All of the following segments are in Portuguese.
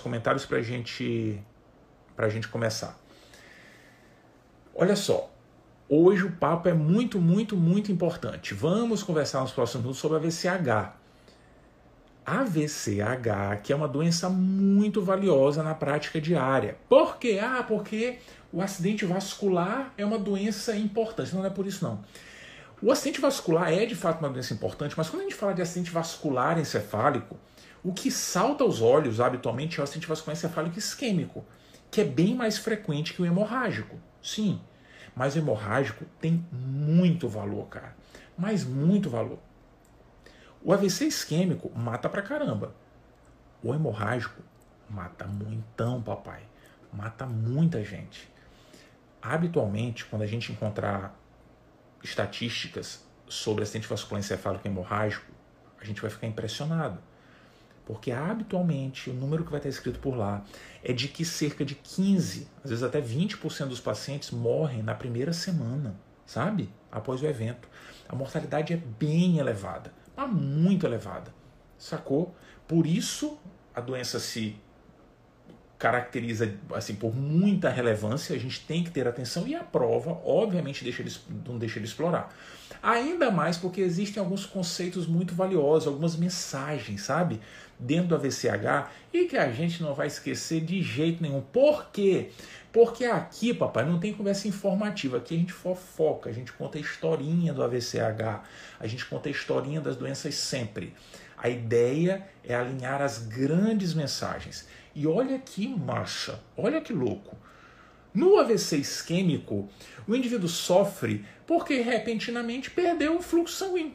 comentários para gente, a gente começar. Olha só, hoje o papo é muito, muito, muito importante. Vamos conversar nos próximos minutos sobre a VCH. A VCH, que é uma doença muito valiosa na prática diária. Por quê? Ah, porque o acidente vascular é uma doença importante. Não é por isso, não. O acidente vascular é de fato uma doença importante, mas quando a gente fala de acidente vascular encefálico, o que salta aos olhos habitualmente é o acidente vascular encefálico isquêmico, que é bem mais frequente que o hemorrágico. Sim, mas o hemorrágico tem muito valor, cara. Mas muito valor. O AVC isquêmico mata pra caramba. O hemorrágico mata muitão, papai. Mata muita gente. Habitualmente, quando a gente encontrar estatísticas sobre acidente vascular encefálico hemorrágico, a gente vai ficar impressionado. Porque habitualmente o número que vai estar escrito por lá é de que cerca de 15, às vezes até 20% dos pacientes morrem na primeira semana, sabe? Após o evento. A mortalidade é bem elevada, mas muito elevada. Sacou? Por isso a doença se caracteriza assim por muita relevância, a gente tem que ter atenção e a prova, obviamente, deixa ele, não deixa ele explorar. Ainda mais porque existem alguns conceitos muito valiosos, algumas mensagens, sabe? Dentro do AVCH e que a gente não vai esquecer de jeito nenhum. Por quê? Porque aqui, papai, não tem conversa informativa. Aqui a gente fofoca, a gente conta a historinha do AVCH, a gente conta a historinha das doenças sempre. A ideia é alinhar as grandes mensagens. E olha que marcha, olha que louco. No AVC isquêmico, o indivíduo sofre porque repentinamente perdeu o fluxo sanguíneo.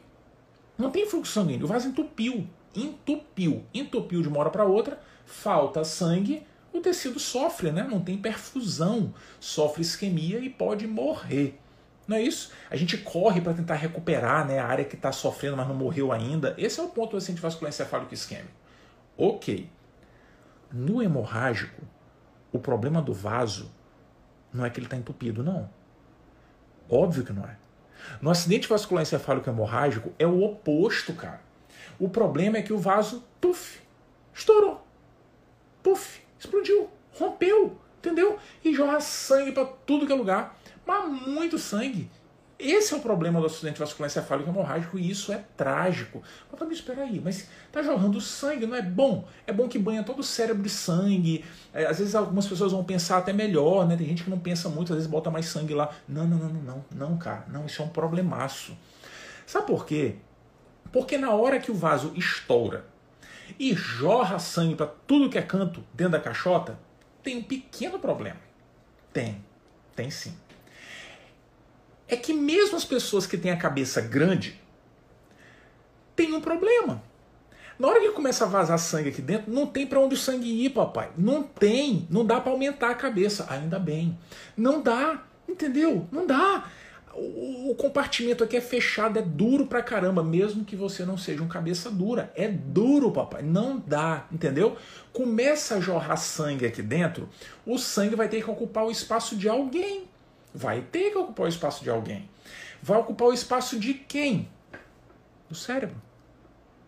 Não tem fluxo sanguíneo, o vaso entupiu, entupiu, entupiu de uma hora para outra, falta sangue, o tecido sofre, né? não tem perfusão, sofre isquemia e pode morrer. Não é isso? A gente corre para tentar recuperar né, a área que está sofrendo, mas não morreu ainda. Esse é o ponto do acidente vascular encefálico isquêmico. Ok. No hemorrágico, o problema do vaso não é que ele está entupido, não. Óbvio que não é. No acidente vascular encefálico hemorrágico é o oposto, cara. O problema é que o vaso, puf, estourou. Puf, explodiu, rompeu, entendeu? E jorra sangue para tudo que é lugar. Mas muito sangue. Esse é o problema do acidente vascular encefálico hemorrágico e isso é trágico. Mas, mas espera aí, mas tá jorrando sangue, não é bom? É bom que banha todo o cérebro de sangue. É, às vezes algumas pessoas vão pensar até melhor, né? Tem gente que não pensa muito, às vezes bota mais sangue lá. Não, não, não, não, não, não, cara. Não, isso é um problemaço. Sabe por quê? Porque na hora que o vaso estoura e jorra sangue para tudo que é canto dentro da caixota, tem um pequeno problema. Tem, tem sim é que mesmo as pessoas que têm a cabeça grande têm um problema. Na hora que começa a vazar sangue aqui dentro, não tem para onde o sangue ir, papai. Não tem, não dá para aumentar a cabeça. Ainda bem. Não dá, entendeu? Não dá. O, o compartimento aqui é fechado, é duro pra caramba, mesmo que você não seja um cabeça dura. É duro, papai. Não dá, entendeu? Começa a jorrar sangue aqui dentro, o sangue vai ter que ocupar o espaço de alguém. Vai ter que ocupar o espaço de alguém. Vai ocupar o espaço de quem? Do cérebro.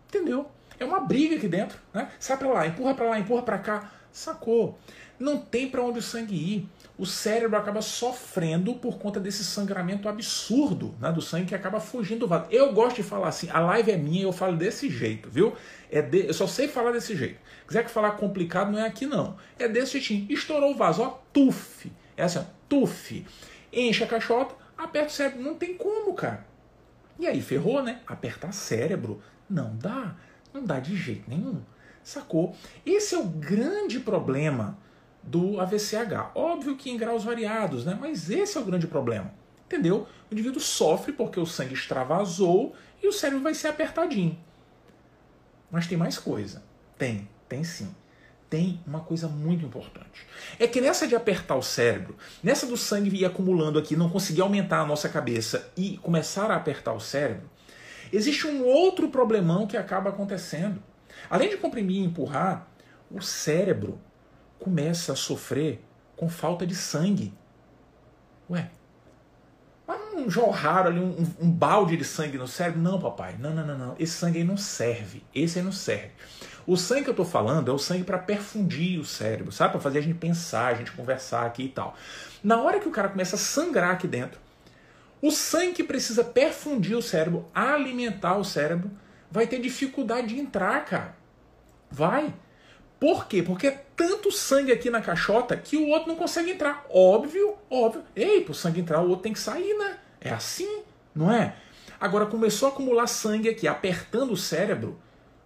Entendeu? É uma briga aqui dentro, né? Sai para lá, empurra para lá, empurra para cá. Sacou? Não tem para onde o sangue ir. O cérebro acaba sofrendo por conta desse sangramento absurdo né, do sangue que acaba fugindo do vaso. Eu gosto de falar assim, a live é minha, eu falo desse jeito, viu? É de, eu só sei falar desse jeito. Quiser que falar complicado, não é aqui não. É desse jeitinho. Estourou o vaso, ó, tuf. É assim, ó, tuf enche a caixota, aperta o cérebro. Não tem como, cara. E aí, ferrou, né? Apertar cérebro. Não dá. Não dá de jeito nenhum. Sacou? Esse é o grande problema do AVCH. Óbvio que em graus variados, né? Mas esse é o grande problema. Entendeu? O indivíduo sofre porque o sangue extravasou e o cérebro vai ser apertadinho. Mas tem mais coisa. Tem, tem sim tem uma coisa muito importante. É que nessa de apertar o cérebro, nessa do sangue ir acumulando aqui, não conseguir aumentar a nossa cabeça e começar a apertar o cérebro, existe um outro problemão que acaba acontecendo. Além de comprimir e empurrar, o cérebro começa a sofrer com falta de sangue. Ué, não jorraram ali um, um, balde de sangue no cérebro. Não, papai. Não, não, não, não. Esse sangue aí não serve. Esse aí não serve. O sangue que eu estou falando é o sangue para perfundir o cérebro, sabe? Para fazer a gente pensar, a gente conversar aqui e tal. Na hora que o cara começa a sangrar aqui dentro, o sangue que precisa perfundir o cérebro, alimentar o cérebro, vai ter dificuldade de entrar, cara. Vai. Por quê? Porque é tanto sangue aqui na caixota que o outro não consegue entrar. Óbvio, óbvio. Ei, para o sangue entrar, o outro tem que sair, né? É assim, não é? Agora começou a acumular sangue aqui, apertando o cérebro.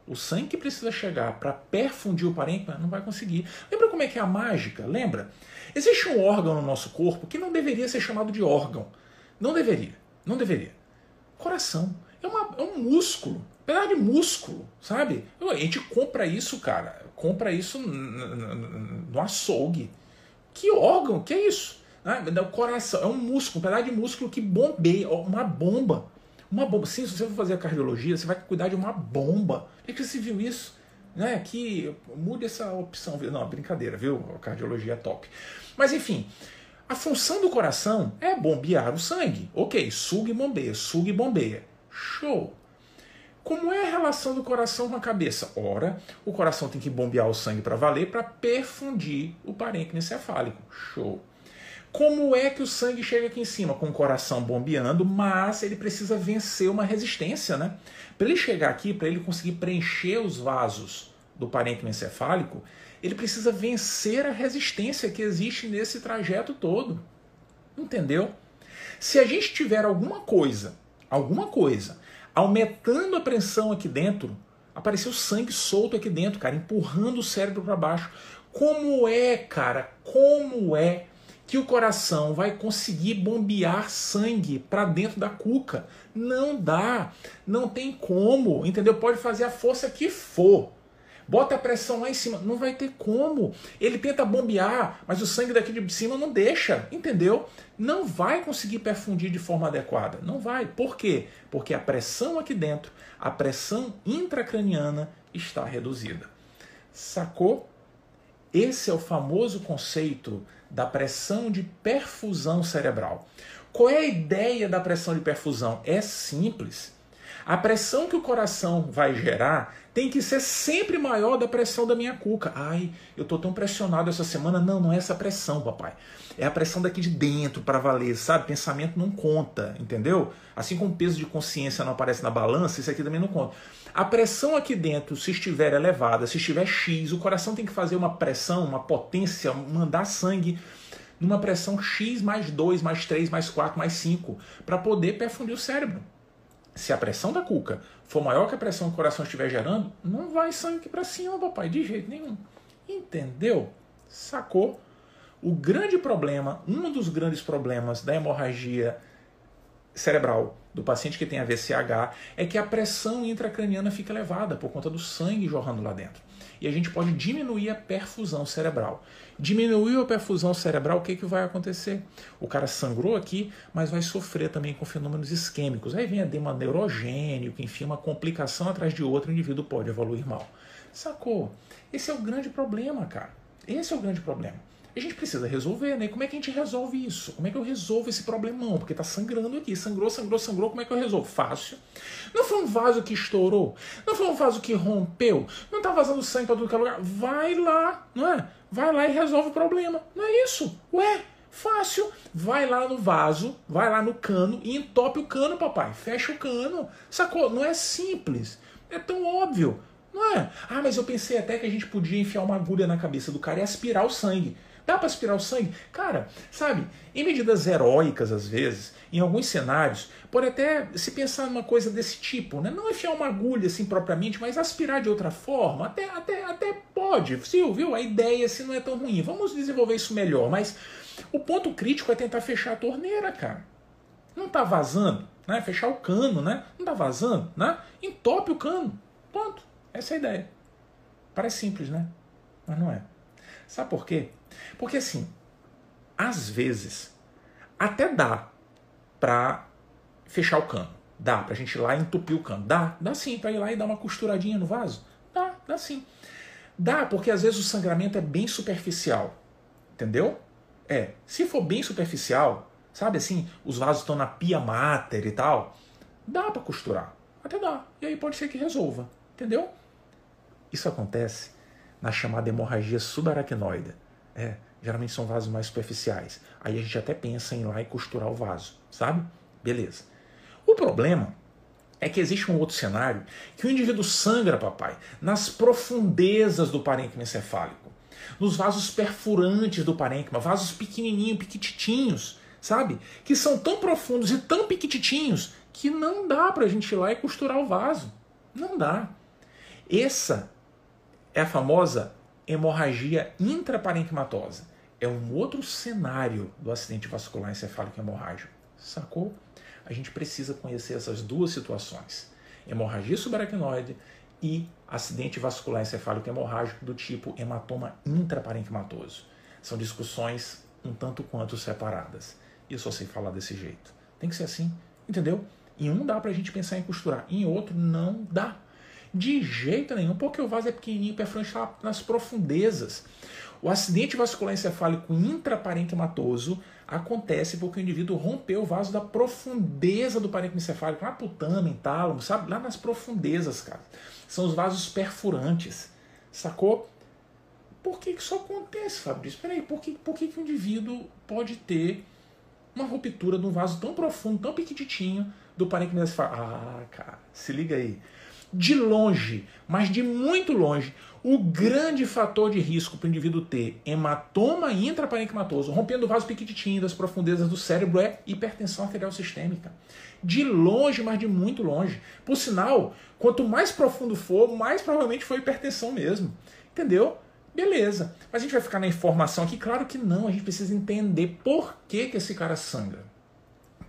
O sangue que precisa chegar para perfundir o parênquima não vai conseguir. Lembra como é que é a mágica? Lembra? Existe um órgão no nosso corpo que não deveria ser chamado de órgão. Não deveria. Não deveria. Coração. É, uma, é um músculo. Pedaço de músculo, sabe? A gente compra isso, cara. Compra isso no açougue. Que órgão? Que é isso? Né? O coração é um músculo, um pedaço de músculo que bombeia, uma bomba. Uma bomba. Sim, se você for fazer a cardiologia, você vai cuidar de uma bomba. Por que você viu isso? Né? Que mude essa opção. Não, brincadeira, viu? A cardiologia é top. Mas enfim, a função do coração é bombear o sangue. Ok, suga e bombeia, suga e bombeia. Show! Como é a relação do coração com a cabeça? Ora, o coração tem que bombear o sangue para valer para perfundir o parênquima encefálico. Show. Como é que o sangue chega aqui em cima? Com o coração bombeando, mas ele precisa vencer uma resistência, né? Para ele chegar aqui, para ele conseguir preencher os vasos do parênquima encefálico, ele precisa vencer a resistência que existe nesse trajeto todo. Entendeu? Se a gente tiver alguma coisa, alguma coisa aumentando a pressão aqui dentro, apareceu sangue solto aqui dentro, cara, empurrando o cérebro para baixo. Como é, cara? Como é que o coração vai conseguir bombear sangue para dentro da cuca? Não dá, não tem como, entendeu? Pode fazer a força que for. Bota a pressão lá em cima, não vai ter como. Ele tenta bombear, mas o sangue daqui de cima não deixa, entendeu? Não vai conseguir perfundir de forma adequada. Não vai. Por quê? Porque a pressão aqui dentro, a pressão intracraniana está reduzida. Sacou? Esse é o famoso conceito da pressão de perfusão cerebral. Qual é a ideia da pressão de perfusão? É simples. A pressão que o coração vai gerar tem que ser sempre maior da pressão da minha cuca. Ai, eu tô tão pressionado essa semana. Não, não é essa pressão, papai. É a pressão daqui de dentro para valer, sabe? Pensamento não conta, entendeu? Assim como o peso de consciência não aparece na balança, isso aqui também não conta. A pressão aqui dentro, se estiver elevada, se estiver X, o coração tem que fazer uma pressão, uma potência, mandar sangue numa pressão X mais 2, mais 3, mais 4, mais 5, para poder perfundir o cérebro. Se a pressão da cuca for maior que a pressão que o coração estiver gerando, não vai sangue para cima, papai, de jeito nenhum. Entendeu? Sacou? O grande problema, um dos grandes problemas da hemorragia cerebral do paciente que tem AVCH é que a pressão intracraniana fica elevada por conta do sangue jorrando lá dentro. E a gente pode diminuir a perfusão cerebral. Diminuiu a perfusão cerebral, o que, que vai acontecer? O cara sangrou aqui, mas vai sofrer também com fenômenos isquêmicos. Aí vem edema neurogênico, enfim, uma complicação atrás de outra, o indivíduo pode evoluir mal. Sacou? Esse é o grande problema, cara. Esse é o grande problema a gente precisa resolver, né? Como é que a gente resolve isso? Como é que eu resolvo esse problemão? Porque tá sangrando aqui, sangrou, sangrou, sangrou, como é que eu resolvo? Fácil. Não foi um vaso que estourou, não foi um vaso que rompeu, não tá vazando sangue para tudo que é lugar. Vai lá, não é? Vai lá e resolve o problema. Não é isso? Ué, fácil. Vai lá no vaso, vai lá no cano e entope o cano, papai. Fecha o cano. Sacou? Não é simples. É tão óbvio. Não é? Ah, mas eu pensei até que a gente podia enfiar uma agulha na cabeça do cara e aspirar o sangue. Dá para aspirar o sangue? Cara, sabe, em medidas heróicas às vezes, em alguns cenários, pode até se pensar numa coisa desse tipo, né? Não enfiar uma agulha assim propriamente, mas aspirar de outra forma, até, até, até pode. Sim, viu? A ideia assim não é tão ruim. Vamos desenvolver isso melhor, mas o ponto crítico é tentar fechar a torneira, cara. Não tá vazando, né? Fechar o cano, né? Não tá vazando, né? Entope o cano. Ponto. Essa é a ideia. Parece simples, né? Mas não é. Sabe por quê? Porque assim, às vezes, até dá para fechar o cano. Dá pra gente ir lá e entupir o cano. Dá, dá sim, pra ir lá e dar uma costuradinha no vaso. Dá, dá sim. Dá, porque às vezes o sangramento é bem superficial. Entendeu? É. Se for bem superficial, sabe assim, os vasos estão na pia mater e tal, dá para costurar. Até dá. E aí pode ser que resolva. Entendeu? Isso acontece na chamada hemorragia subaracnoide. É, geralmente são vasos mais superficiais. Aí a gente até pensa em ir lá e costurar o vaso, sabe? Beleza. O problema é que existe um outro cenário que o indivíduo sangra, papai, nas profundezas do parênquima encefálico, nos vasos perfurantes do parênquima, vasos pequenininhos, piquititinhos, sabe? Que são tão profundos e tão piquititinhos que não dá para a gente ir lá e costurar o vaso. Não dá. Essa é a famosa hemorragia intraparenquimatosa. É um outro cenário do acidente vascular encefálico hemorrágico. Sacou? A gente precisa conhecer essas duas situações: hemorragia subaracnoide e acidente vascular encefálico hemorrágico do tipo hematoma intraparenquimatoso. São discussões um tanto quanto separadas. E eu só sei falar desse jeito. Tem que ser assim, entendeu? Em um dá pra gente pensar em costurar, em outro não dá. De jeito nenhum, porque o vaso é pequenininho, perfurante está nas profundezas. O acidente vascular encefálico intraparenquimatoso acontece porque o indivíduo rompeu o vaso da profundeza do parênquima encefálico, lá pro tâmen, tálamo, sabe? Lá nas profundezas, cara. São os vasos perfurantes, sacou? Por que, que isso acontece, Fabrício? Peraí, por que, por que, que o indivíduo pode ter uma ruptura de um vaso tão profundo, tão pequititinho do parênquima encefálico? Ah, cara, se liga aí de longe, mas de muito longe, o grande fator de risco para o indivíduo ter hematoma intraparenquimatoso, rompendo o vaso piquititinho das profundezas do cérebro, é hipertensão arterial sistêmica. De longe, mas de muito longe. Por sinal, quanto mais profundo for, mais provavelmente foi hipertensão mesmo. Entendeu? Beleza. Mas a gente vai ficar na informação aqui? Claro que não. A gente precisa entender por que, que esse cara sangra.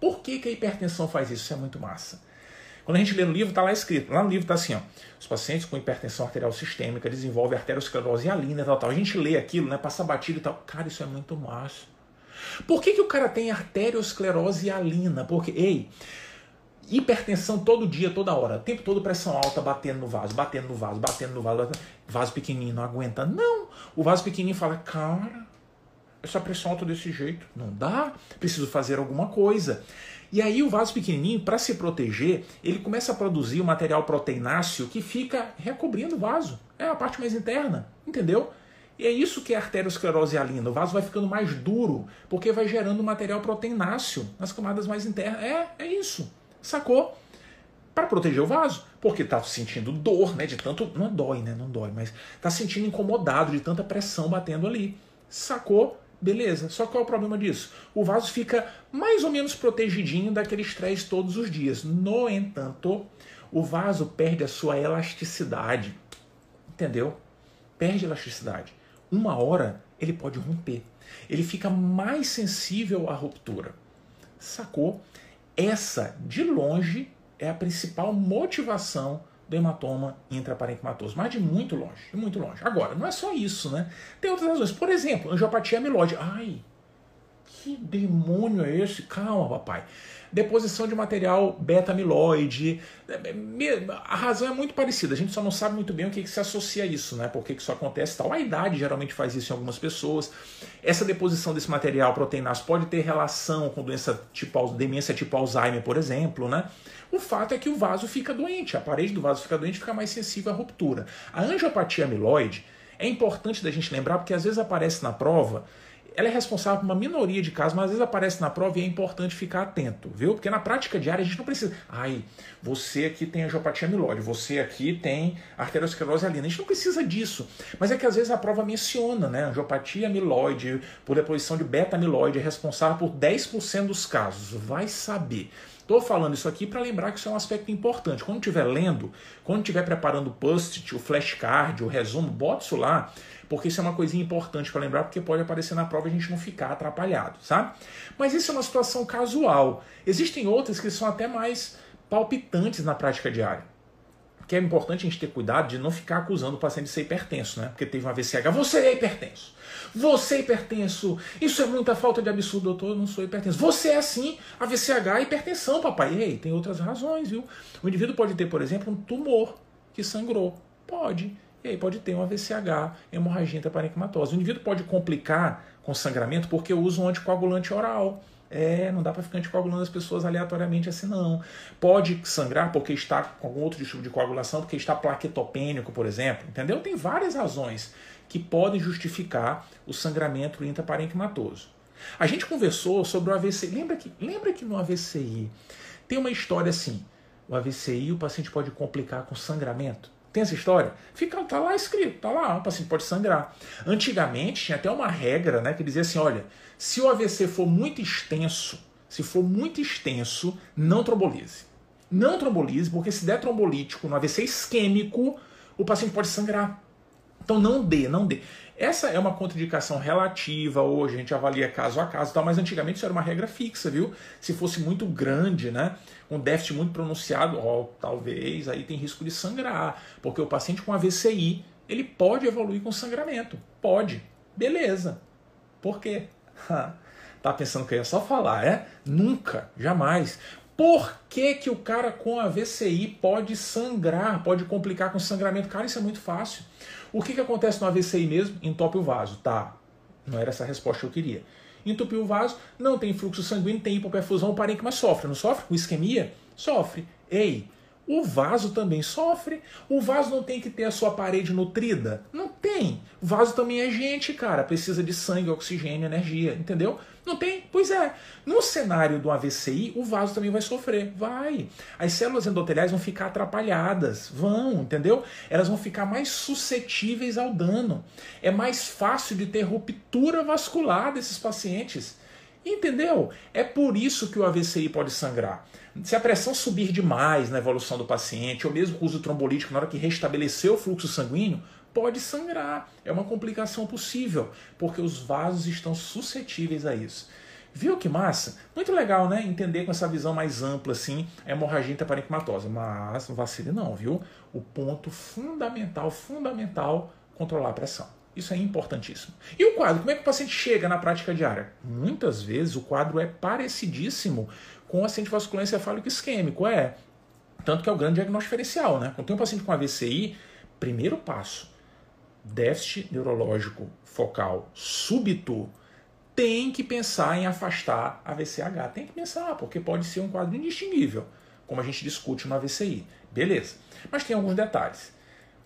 Por que, que a hipertensão faz isso? Isso é muito massa. Quando a gente lê no livro, está lá escrito. Lá no livro está assim, ó. Os pacientes com hipertensão arterial sistêmica desenvolvem arteriosclerose hialina e tal, tal. A gente lê aquilo, né? Passa batido e tal. Cara, isso é muito massa. Por que, que o cara tem arteriosclerose hialina? Porque, ei, hipertensão todo dia, toda hora, o tempo todo pressão alta batendo no vaso, batendo no vaso, batendo no vaso, batendo... vaso pequenininho não aguenta. Não, o vaso pequenininho fala, cara, essa pressão alta desse jeito não dá, preciso fazer alguma coisa. E aí o vaso pequenininho, para se proteger, ele começa a produzir o material proteináceo que fica recobrindo o vaso. É a parte mais interna, entendeu? E é isso que é a arteriosclerose hialina. O vaso vai ficando mais duro, porque vai gerando material proteináceo nas camadas mais internas. É, é isso. Sacou? Para proteger o vaso, porque está sentindo dor, né? De tanto. Não dói, né? Não dói, mas está sentindo incomodado de tanta pressão batendo ali. Sacou? Beleza, só qual é o problema disso? O vaso fica mais ou menos protegidinho daquele estresse todos os dias. No entanto, o vaso perde a sua elasticidade. Entendeu? Perde elasticidade. Uma hora ele pode romper. Ele fica mais sensível à ruptura. Sacou? Essa, de longe, é a principal motivação do hematoma intraparenquimatoso, mas de muito longe, de muito longe. Agora, não é só isso, né? Tem outras razões. Por exemplo, angiopatia amiloide. Ai, que demônio é esse? Calma, papai. Deposição de material beta-amiloide. A razão é muito parecida, a gente só não sabe muito bem o que, que se associa a isso, né? Por que, que isso acontece tal. A idade geralmente faz isso em algumas pessoas. Essa deposição desse material proteináceo pode ter relação com doença tipo, demência tipo Alzheimer, por exemplo, né? O fato é que o vaso fica doente, a parede do vaso fica doente, fica mais sensível à ruptura. A angiopatia amiloide é importante da gente lembrar porque às vezes aparece na prova ela é responsável por uma minoria de casos, mas às vezes aparece na prova e é importante ficar atento, viu? Porque na prática diária a gente não precisa. Ai, você aqui tem angiopatia amiloide, você aqui tem arteriosclerose alina. A gente não precisa disso. Mas é que às vezes a prova menciona, né? Angiopatia amiloide, por deposição de beta-amiloide, é responsável por 10% dos casos. Vai saber. Estou falando isso aqui para lembrar que isso é um aspecto importante. Quando estiver lendo, quando estiver preparando o post-it, o flashcard, o resumo, bota isso lá, porque isso é uma coisinha importante para lembrar, porque pode aparecer na prova e a gente não ficar atrapalhado, sabe? Mas isso é uma situação casual. Existem outras que são até mais palpitantes na prática diária. Que é importante a gente ter cuidado de não ficar acusando o paciente de ser hipertenso, né? Porque teve uma VCH, você é hipertenso. Você é hipertenso. Isso é muita falta de absurdo, doutor. Eu não sou hipertenso. Você é assim. A VCH é hipertensão, papai. Ei, tem outras razões, viu? O indivíduo pode ter, por exemplo, um tumor que sangrou. Pode. E aí pode ter uma VCH, hemorragia intraparenquimatosa. O indivíduo pode complicar com sangramento porque usa um anticoagulante oral. É, não dá para ficar anticoagulando as pessoas aleatoriamente assim, não. Pode sangrar porque está com algum outro tipo de coagulação, porque está plaquetopênico, por exemplo, entendeu? Tem várias razões que podem justificar o sangramento intraparenquimatoso. A gente conversou sobre o AVCI. Lembra que, lembra que no AVCI tem uma história assim: o AVCI o paciente pode complicar com sangramento? Tem essa história? Fica, tá lá escrito, tá lá, o paciente pode sangrar. Antigamente tinha até uma regra, né, que dizia assim, olha, se o AVC for muito extenso, se for muito extenso, não trombolize. Não trombolize, porque se der trombolítico no AVC isquêmico, o paciente pode sangrar. Então não dê, não dê. Essa é uma contraindicação relativa, hoje a gente avalia caso a caso, tal, mas antigamente isso era uma regra fixa, viu? Se fosse muito grande, né? Um déficit muito pronunciado, ó, talvez aí tem risco de sangrar, porque o paciente com AVCI, ele pode evoluir com sangramento. Pode. Beleza. Por quê? tá pensando que eu ia só falar, é? Nunca, jamais. Por que, que o cara com AVCI pode sangrar, pode complicar com sangramento? Cara, isso é muito fácil. O que, que acontece no AVCI mesmo? Entope o vaso. Tá, não era essa a resposta que eu queria. Entupiu o vaso, não tem fluxo sanguíneo, tem hipoperfusão, o parênquima sofre. Não sofre com isquemia? Sofre. Ei, o vaso também sofre. O vaso não tem que ter a sua parede nutrida? Não tem. O vaso também é gente, cara. Precisa de sangue, oxigênio, energia, entendeu? Não tem? Pois é. No cenário do AVCI, o vaso também vai sofrer. Vai. As células endoteliais vão ficar atrapalhadas. Vão, entendeu? Elas vão ficar mais suscetíveis ao dano. É mais fácil de ter ruptura vascular desses pacientes. Entendeu? É por isso que o AVCI pode sangrar. Se a pressão subir demais na evolução do paciente, ou mesmo o uso trombolítico na hora que restabelecer o fluxo sanguíneo, pode sangrar. É uma complicação possível, porque os vasos estão suscetíveis a isso. Viu que massa? Muito legal, né? Entender com essa visão mais ampla, assim, a hemorragia intraparenquimatosa. Mas não vacile não, viu? O ponto fundamental, fundamental, controlar a pressão. Isso é importantíssimo. E o quadro? Como é que o paciente chega na prática diária? Muitas vezes o quadro é parecidíssimo com acidente vascular encefálico isquêmico. É. Tanto que é o grande diagnóstico diferencial, né? Quando tem um paciente com AVCI, primeiro passo, déficit neurológico focal súbito, tem que pensar em afastar a VCH. Tem que pensar, porque pode ser um quadro indistinguível, como a gente discute no AVCI. Beleza. Mas tem alguns detalhes.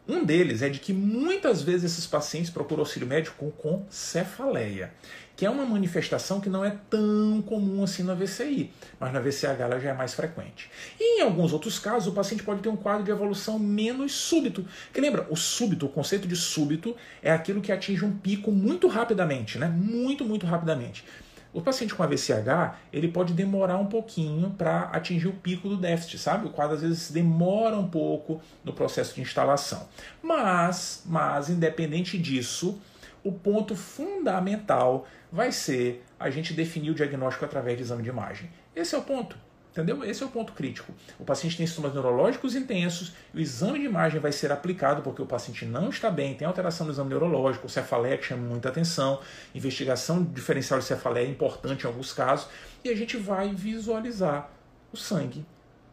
Um deles é de que muitas vezes esses pacientes procuram auxílio médico com cefaleia, que é uma manifestação que não é tão comum assim na VCI, mas na VCH ela já é mais frequente. E em alguns outros casos, o paciente pode ter um quadro de evolução menos súbito. Que lembra, o súbito, o conceito de súbito é aquilo que atinge um pico muito rapidamente, né? Muito, muito rapidamente. O paciente com AVCH, ele pode demorar um pouquinho para atingir o pico do déficit, sabe? O quadro às vezes demora um pouco no processo de instalação. Mas, mas independente disso, o ponto fundamental vai ser a gente definir o diagnóstico através de exame de imagem. Esse é o ponto. Entendeu? Esse é o ponto crítico. O paciente tem sintomas neurológicos intensos, o exame de imagem vai ser aplicado porque o paciente não está bem, tem alteração no exame neurológico, cefaleia que chama muita atenção, investigação diferencial de cefaleia é importante em alguns casos, e a gente vai visualizar o sangue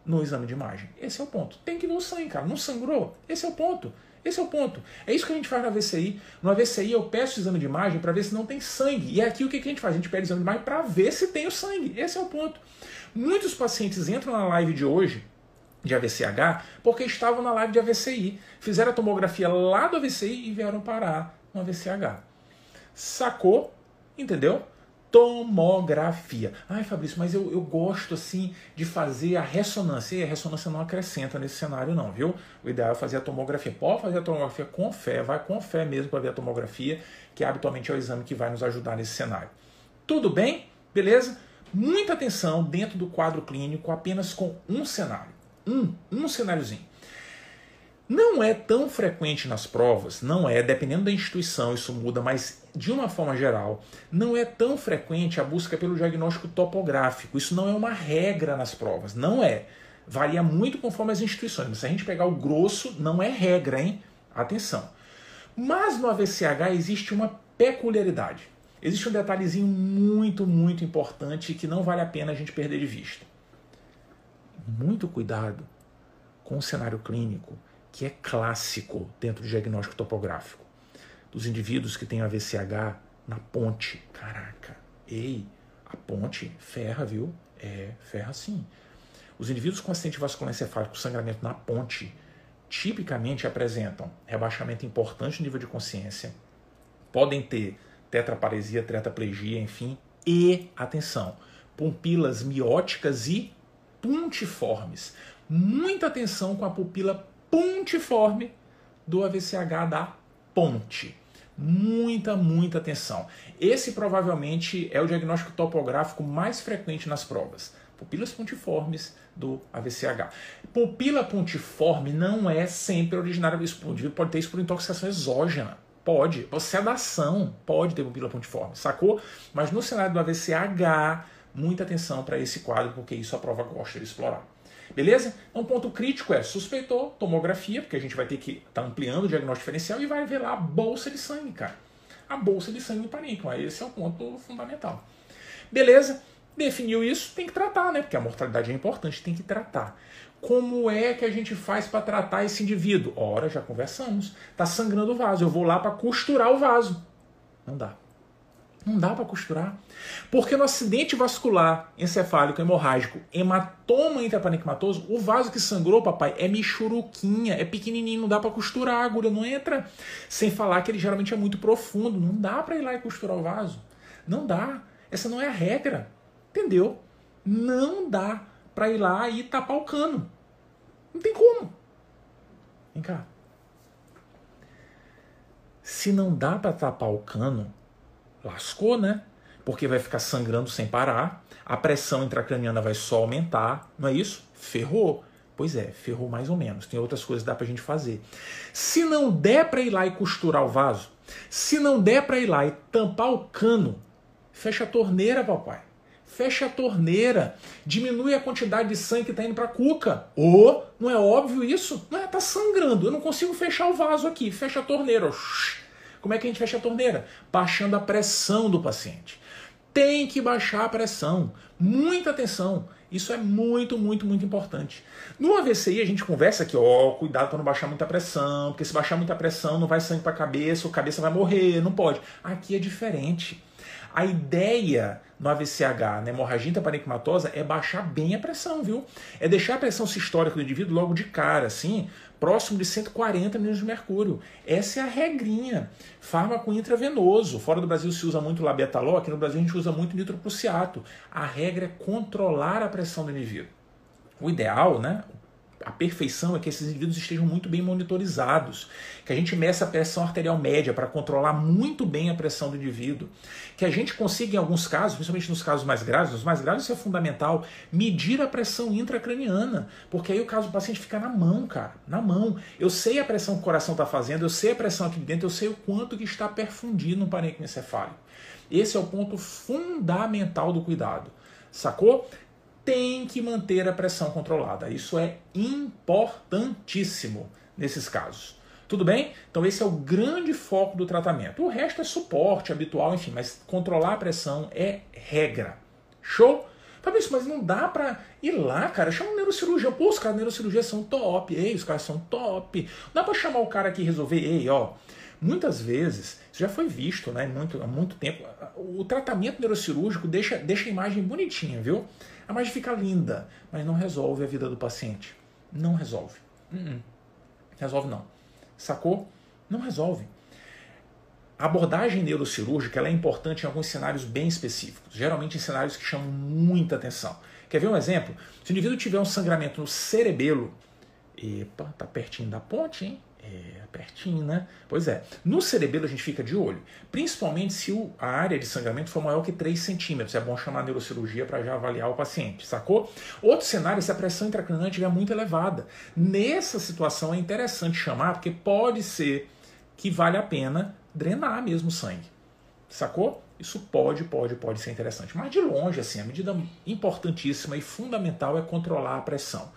no exame de imagem. Esse é o ponto. Tem que ver o sangue, cara. Não sangrou? Esse é o ponto. Esse é o ponto. É isso que a gente faz no AVCI. No AVCI eu peço o exame de imagem para ver se não tem sangue. E aqui o que a gente faz? A gente pede o exame de imagem para ver se tem o sangue. Esse é o ponto. Muitos pacientes entram na live de hoje de AVCH porque estavam na live de AVCI, fizeram a tomografia lá do AVCI e vieram parar no AVCH. Sacou? Entendeu? Tomografia. Ai, Fabrício, mas eu, eu gosto assim de fazer a ressonância. E a ressonância não acrescenta nesse cenário, não, viu? O ideal é fazer a tomografia. Pode fazer a tomografia com fé, vai com fé mesmo para ver a tomografia, que habitualmente é o exame que vai nos ajudar nesse cenário. Tudo bem? Beleza? Muita atenção dentro do quadro clínico apenas com um cenário. Um, um cenáriozinho. Não é tão frequente nas provas, não é, dependendo da instituição, isso muda, mas de uma forma geral, não é tão frequente a busca pelo diagnóstico topográfico. Isso não é uma regra nas provas, não é. Varia muito conforme as instituições, mas se a gente pegar o grosso, não é regra, hein? Atenção. Mas no AVCH existe uma peculiaridade. Existe um detalhezinho muito, muito importante que não vale a pena a gente perder de vista. Muito cuidado com o cenário clínico que é clássico dentro do diagnóstico topográfico. Dos indivíduos que têm AVCH na ponte. Caraca, ei, a ponte ferra, viu? É, ferra sim. Os indivíduos com acidente vascular encefálico, sangramento na ponte, tipicamente apresentam rebaixamento importante no nível de consciência, podem ter tetraparesia, tetraplegia, enfim, e, atenção, pupilas mióticas e puntiformes. Muita atenção com a pupila puntiforme do AVCH da ponte. Muita, muita atenção. Esse provavelmente é o diagnóstico topográfico mais frequente nas provas. Pupilas pontiformes do AVCH. Pupila pontiforme não é sempre originária do indivíduo, pode ter isso por intoxicação exógena. Pode. Sedação pode ter pupila pontiforme, sacou? Mas no cenário do AVCH, muita atenção para esse quadro, porque isso a prova gosta de explorar. Beleza? Então, o ponto crítico é suspeitou, tomografia, porque a gente vai ter que estar tá ampliando o diagnóstico diferencial e vai ver lá a bolsa de sangue, cara. A bolsa de sangue do parênquima. Esse é o ponto fundamental. Beleza? Definiu isso, tem que tratar, né? Porque a mortalidade é importante, tem que tratar. Como é que a gente faz para tratar esse indivíduo? Ora, já conversamos. Tá sangrando o vaso. Eu vou lá para costurar o vaso. Não dá. Não dá para costurar. Porque no acidente vascular encefálico hemorrágico, hematoma intraparenquimatoso, o vaso que sangrou, papai, é michuruquinha, é pequenininho, não dá para costurar, a agulha não entra. Sem falar que ele geralmente é muito profundo, não dá para ir lá e costurar o vaso. Não dá. Essa não é a regra. Entendeu? Não dá para ir lá e tapar o cano. Não tem como. Vem cá. Se não dá para tapar o cano, lascou, né? Porque vai ficar sangrando sem parar, a pressão intracraniana vai só aumentar, não é isso? Ferrou. Pois é, ferrou mais ou menos. Tem outras coisas que dá pra gente fazer. Se não der para ir lá e costurar o vaso, se não der para ir lá e tampar o cano, fecha a torneira, papai. Fecha a torneira, diminui a quantidade de sangue que está indo para a cuca. Ou, não é óbvio isso? Não é, tá sangrando, eu não consigo fechar o vaso aqui. Fecha a torneira. Como é que a gente fecha a torneira? Baixando a pressão do paciente. Tem que baixar a pressão. Muita atenção. Isso é muito, muito, muito importante. No AVCI a gente conversa aqui, ó, cuidado para não baixar muita pressão, porque se baixar muita pressão não vai sangue para a cabeça, a cabeça vai morrer, não pode. Aqui é diferente. A ideia no AVCH, na hemorragia intraparenquimatosa, é baixar bem a pressão, viu? É deixar a pressão sistólica do indivíduo logo de cara, assim, próximo de 140 milhões de mercúrio. Essa é a regrinha. Fármaco intravenoso. Fora do Brasil se usa muito labetalol, aqui no Brasil a gente usa muito nitroprusiato. A regra é controlar a pressão do indivíduo. O ideal, né, a perfeição é que esses indivíduos estejam muito bem monitorizados, que a gente meça a pressão arterial média para controlar muito bem a pressão do indivíduo, que a gente consiga, em alguns casos, principalmente nos casos mais graves, nos mais graves isso é fundamental, medir a pressão intracraniana, porque aí o caso do paciente fica na mão, cara, na mão. Eu sei a pressão que o coração está fazendo, eu sei a pressão aqui dentro, eu sei o quanto que está perfundido no parênquima encefálico. Esse é o ponto fundamental do cuidado. Sacou? Tem que manter a pressão controlada. Isso é importantíssimo nesses casos. Tudo bem? Então esse é o grande foco do tratamento. O resto é suporte habitual, enfim, mas controlar a pressão é regra. Show? Fabrício, mas não dá pra ir lá, cara. Chama um neurocirurgião. Pô, os caras neurocirurgia são top. Ei, os caras são top. Não dá pra chamar o cara aqui e resolver. Ei, ó. Muitas vezes, isso já foi visto né, muito, há muito tempo, o tratamento neurocirúrgico deixa, deixa a imagem bonitinha, viu? A imagem fica linda, mas não resolve a vida do paciente. Não resolve. Uh -uh. Resolve não. Sacou? Não resolve. A abordagem neurocirúrgica é importante em alguns cenários bem específicos, geralmente em cenários que chamam muita atenção. Quer ver um exemplo? Se o indivíduo tiver um sangramento no cerebelo, epa, tá pertinho da ponte, hein? É, pertinho, né? Pois é. No cerebelo a gente fica de olho, principalmente se o, a área de sangramento for maior que 3 centímetros. É bom chamar a neurocirurgia para já avaliar o paciente, sacou? Outro cenário é se a pressão intracraniana estiver muito elevada. Nessa situação é interessante chamar, porque pode ser que vale a pena drenar mesmo o sangue, sacou? Isso pode, pode, pode ser interessante. Mas de longe, assim, a medida importantíssima e fundamental é controlar a pressão.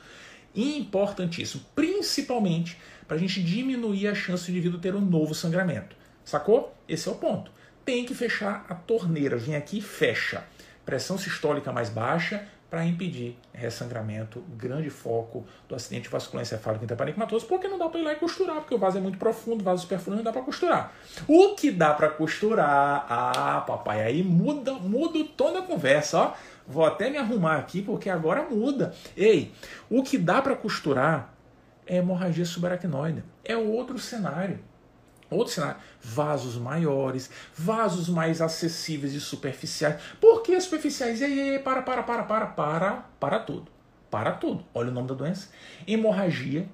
Importantíssimo, principalmente para a gente diminuir a chance do indivíduo ter um novo sangramento. Sacou? Esse é o ponto. Tem que fechar a torneira. Vem aqui e fecha. Pressão sistólica mais baixa, para impedir ressangramento, grande foco do acidente vascular encefálico intraparenquimatoso, porque não dá para ir lá e costurar, porque o vaso é muito profundo, vaso superfundo não dá para costurar. O que dá para costurar, ah, papai, aí muda, muda o tom da conversa, ó. Vou até me arrumar aqui porque agora muda. Ei, o que dá para costurar é hemorragia subaracnoide. É outro cenário. Outro cenário, vasos maiores, vasos mais acessíveis e superficiais. Por que superficiais? E aí, para, para, para, para, para, para tudo. Para tudo. Olha o nome da doença. Hemorragia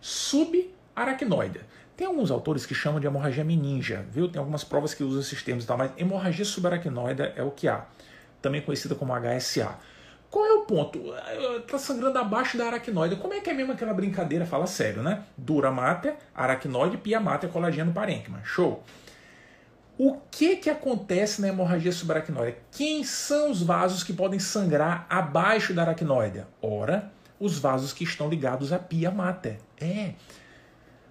subaracnoide. Tem alguns autores que chamam de hemorragia meningia, viu? Tem algumas provas que usam esses termos e tal, mas hemorragia subaracnoide é o que há. Também conhecida como HSA. Qual é o ponto? Está sangrando abaixo da aracnoide. Como é que é mesmo aquela brincadeira? Fala sério, né? Dura mater, aracnoide, pia mater, coladinha parênquima. Show! O que que acontece na hemorragia subaracnoide? Quem são os vasos que podem sangrar abaixo da aracnoide? Ora, os vasos que estão ligados à pia mater. É.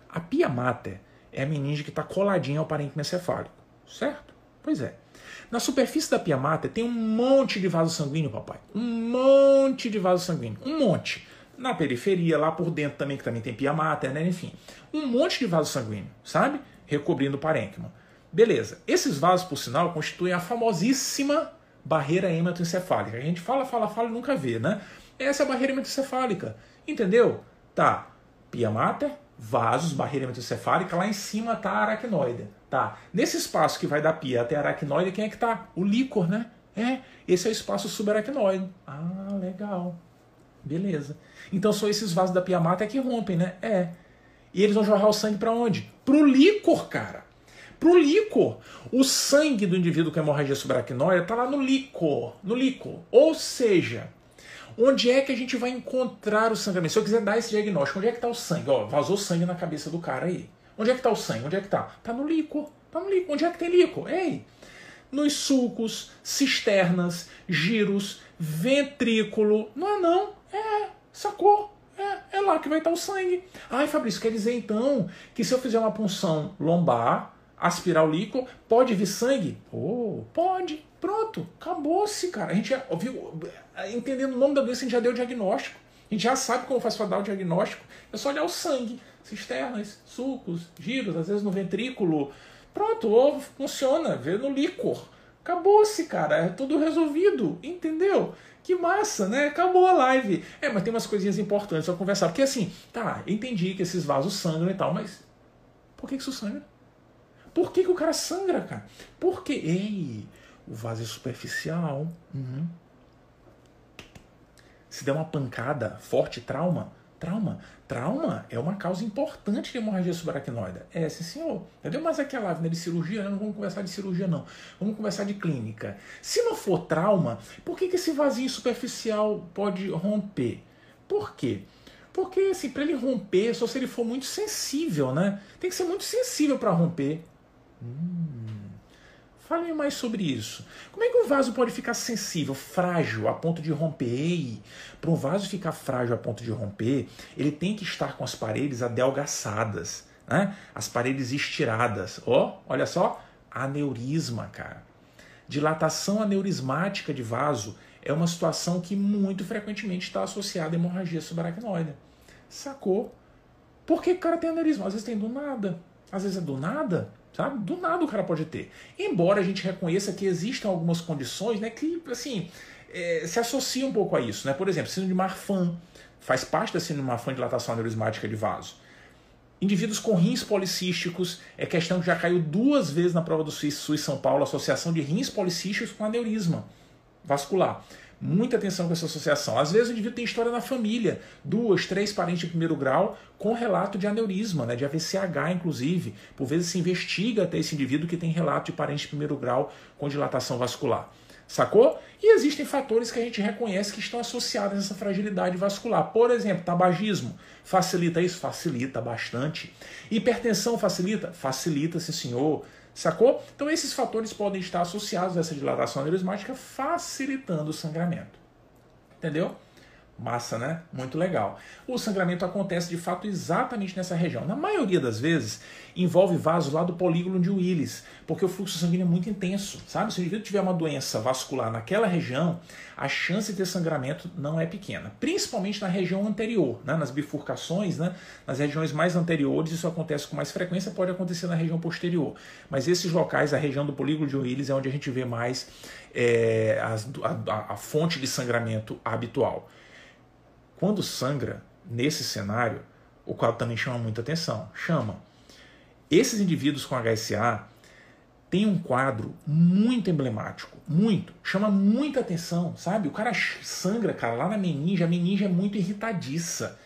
A pia mater é a meninge que está coladinha ao parênquima encefálico, certo? Pois é. Na superfície da pia mater tem um monte de vaso sanguíneo, papai. Um monte de vaso sanguíneo. Um monte. Na periferia, lá por dentro também, que também tem pia mater, né? Enfim. Um monte de vaso sanguíneo, sabe? Recobrindo o parênquima. Beleza. Esses vasos, por sinal, constituem a famosíssima barreira hematoencefálica. A gente fala, fala, fala e nunca vê, né? Essa é a barreira hematoencefálica. Entendeu? Tá. Pia mater, vasos, barreira hematoencefálica, lá em cima tá a aracnoide. Tá. Nesse espaço que vai da pia até a aracnoide, quem é que tá? O líquor, né? É, esse é o espaço subaracnoide. Ah, legal. Beleza. Então são esses vasos da pia mata que rompem, né? É. E eles vão jorrar o sangue para onde? Pro líquor, cara. Pro líquor. O sangue do indivíduo com hemorragia subaracnoide tá lá no líquor, no líquor. Ou seja, onde é que a gente vai encontrar o sangramento? Se eu quiser dar esse diagnóstico, onde é que tá o sangue? Ó, vazou sangue na cabeça do cara aí. Onde é que está o sangue? Onde é que está? Está no líquor. Está no líquor. Onde é que tem líquor? Ei! Nos sulcos, cisternas, giros, ventrículo. Não é não. É, sacou? É, é lá que vai estar o sangue. Ai, Fabrício, quer dizer então que se eu fizer uma punção lombar, aspirar o líquor, pode vir sangue? Oh, pode. Pronto, acabou-se, cara. A gente já viu, entendendo o nome da doença, a gente já deu o diagnóstico. A gente já sabe como faz para dar o diagnóstico. É só olhar o sangue cisternas, sucos, giros, às vezes no ventrículo. Pronto, ovo funciona, vê no líquor. Acabou-se, cara, é tudo resolvido, entendeu? Que massa, né? Acabou a live. É, mas tem umas coisinhas importantes pra conversar. Porque assim, tá, entendi que esses vasos sangram e tal, mas por que isso sangra? Por que, que o cara sangra, cara? Porque, ei, o vaso é superficial. Uhum. Se der uma pancada, forte trauma, Trauma. Trauma é uma causa importante de hemorragia subaracnoide. É, sim, senhor. Entendeu? Mas aqui a live né, de cirurgia, né? não vamos conversar de cirurgia, não. Vamos conversar de clínica. Se não for trauma, por que, que esse vasinho superficial pode romper? Por quê? Porque, assim, para ele romper, só se ele for muito sensível, né? Tem que ser muito sensível para romper. Hum. Fale mais sobre isso. Como é que um vaso pode ficar sensível, frágil, a ponto de romper? Para um vaso ficar frágil a ponto de romper, ele tem que estar com as paredes adelgaçadas, né? as paredes estiradas. Ó, oh, olha só, aneurisma, cara. Dilatação aneurismática de vaso é uma situação que muito frequentemente está associada à hemorragia subaracnoide. Sacou? Por que o cara tem aneurisma? Às vezes tem do nada. Às vezes é do nada. Sabe? Do nada o cara pode ter. Embora a gente reconheça que existam algumas condições né, que assim, é, se associam um pouco a isso. Né? Por exemplo, síndrome de Marfan faz parte da síndrome de Marfan dilatação aneurismática de vaso. Indivíduos com rins policísticos, é questão que já caiu duas vezes na prova do SUS São Paulo, associação de rins policísticos com aneurisma vascular. Muita atenção com essa associação. Às vezes o indivíduo tem história na família, duas, três parentes de primeiro grau com relato de aneurisma, né, de AVCH inclusive. Por vezes se investiga até esse indivíduo que tem relato de parente de primeiro grau com dilatação vascular. Sacou? E existem fatores que a gente reconhece que estão associados a essa fragilidade vascular. Por exemplo, tabagismo. Facilita isso? Facilita bastante. Hipertensão facilita? Facilita, sim senhor. Sacou? Então esses fatores podem estar associados a essa dilatação aneurismática, facilitando o sangramento. Entendeu? Massa, né? Muito legal. O sangramento acontece de fato exatamente nessa região. Na maioria das vezes, envolve vasos lá do polígono de Willis, porque o fluxo sanguíneo é muito intenso, sabe? Se o indivíduo tiver uma doença vascular naquela região, a chance de ter sangramento não é pequena, principalmente na região anterior, né? nas bifurcações, né? nas regiões mais anteriores, isso acontece com mais frequência, pode acontecer na região posterior. Mas esses locais, a região do polígono de Willis, é onde a gente vê mais é, a, a, a fonte de sangramento habitual. Quando sangra, nesse cenário, o quadro também chama muita atenção. Chama. Esses indivíduos com HSA têm um quadro muito emblemático, muito, chama muita atenção, sabe? O cara sangra, cara, lá na meninge, a meninge é muito irritadiça.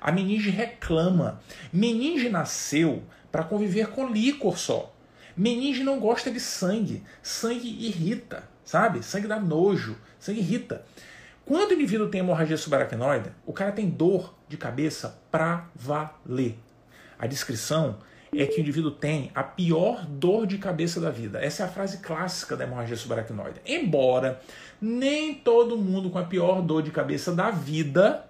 A meninge reclama. Meninge nasceu para conviver com líquor só. Meninge não gosta de sangue. Sangue irrita, sabe? Sangue dá nojo, sangue irrita. Quando o indivíduo tem hemorragia subaracnoide, o cara tem dor de cabeça pra valer. A descrição é que o indivíduo tem a pior dor de cabeça da vida. Essa é a frase clássica da hemorragia subaracnoide. Embora nem todo mundo com a pior dor de cabeça da vida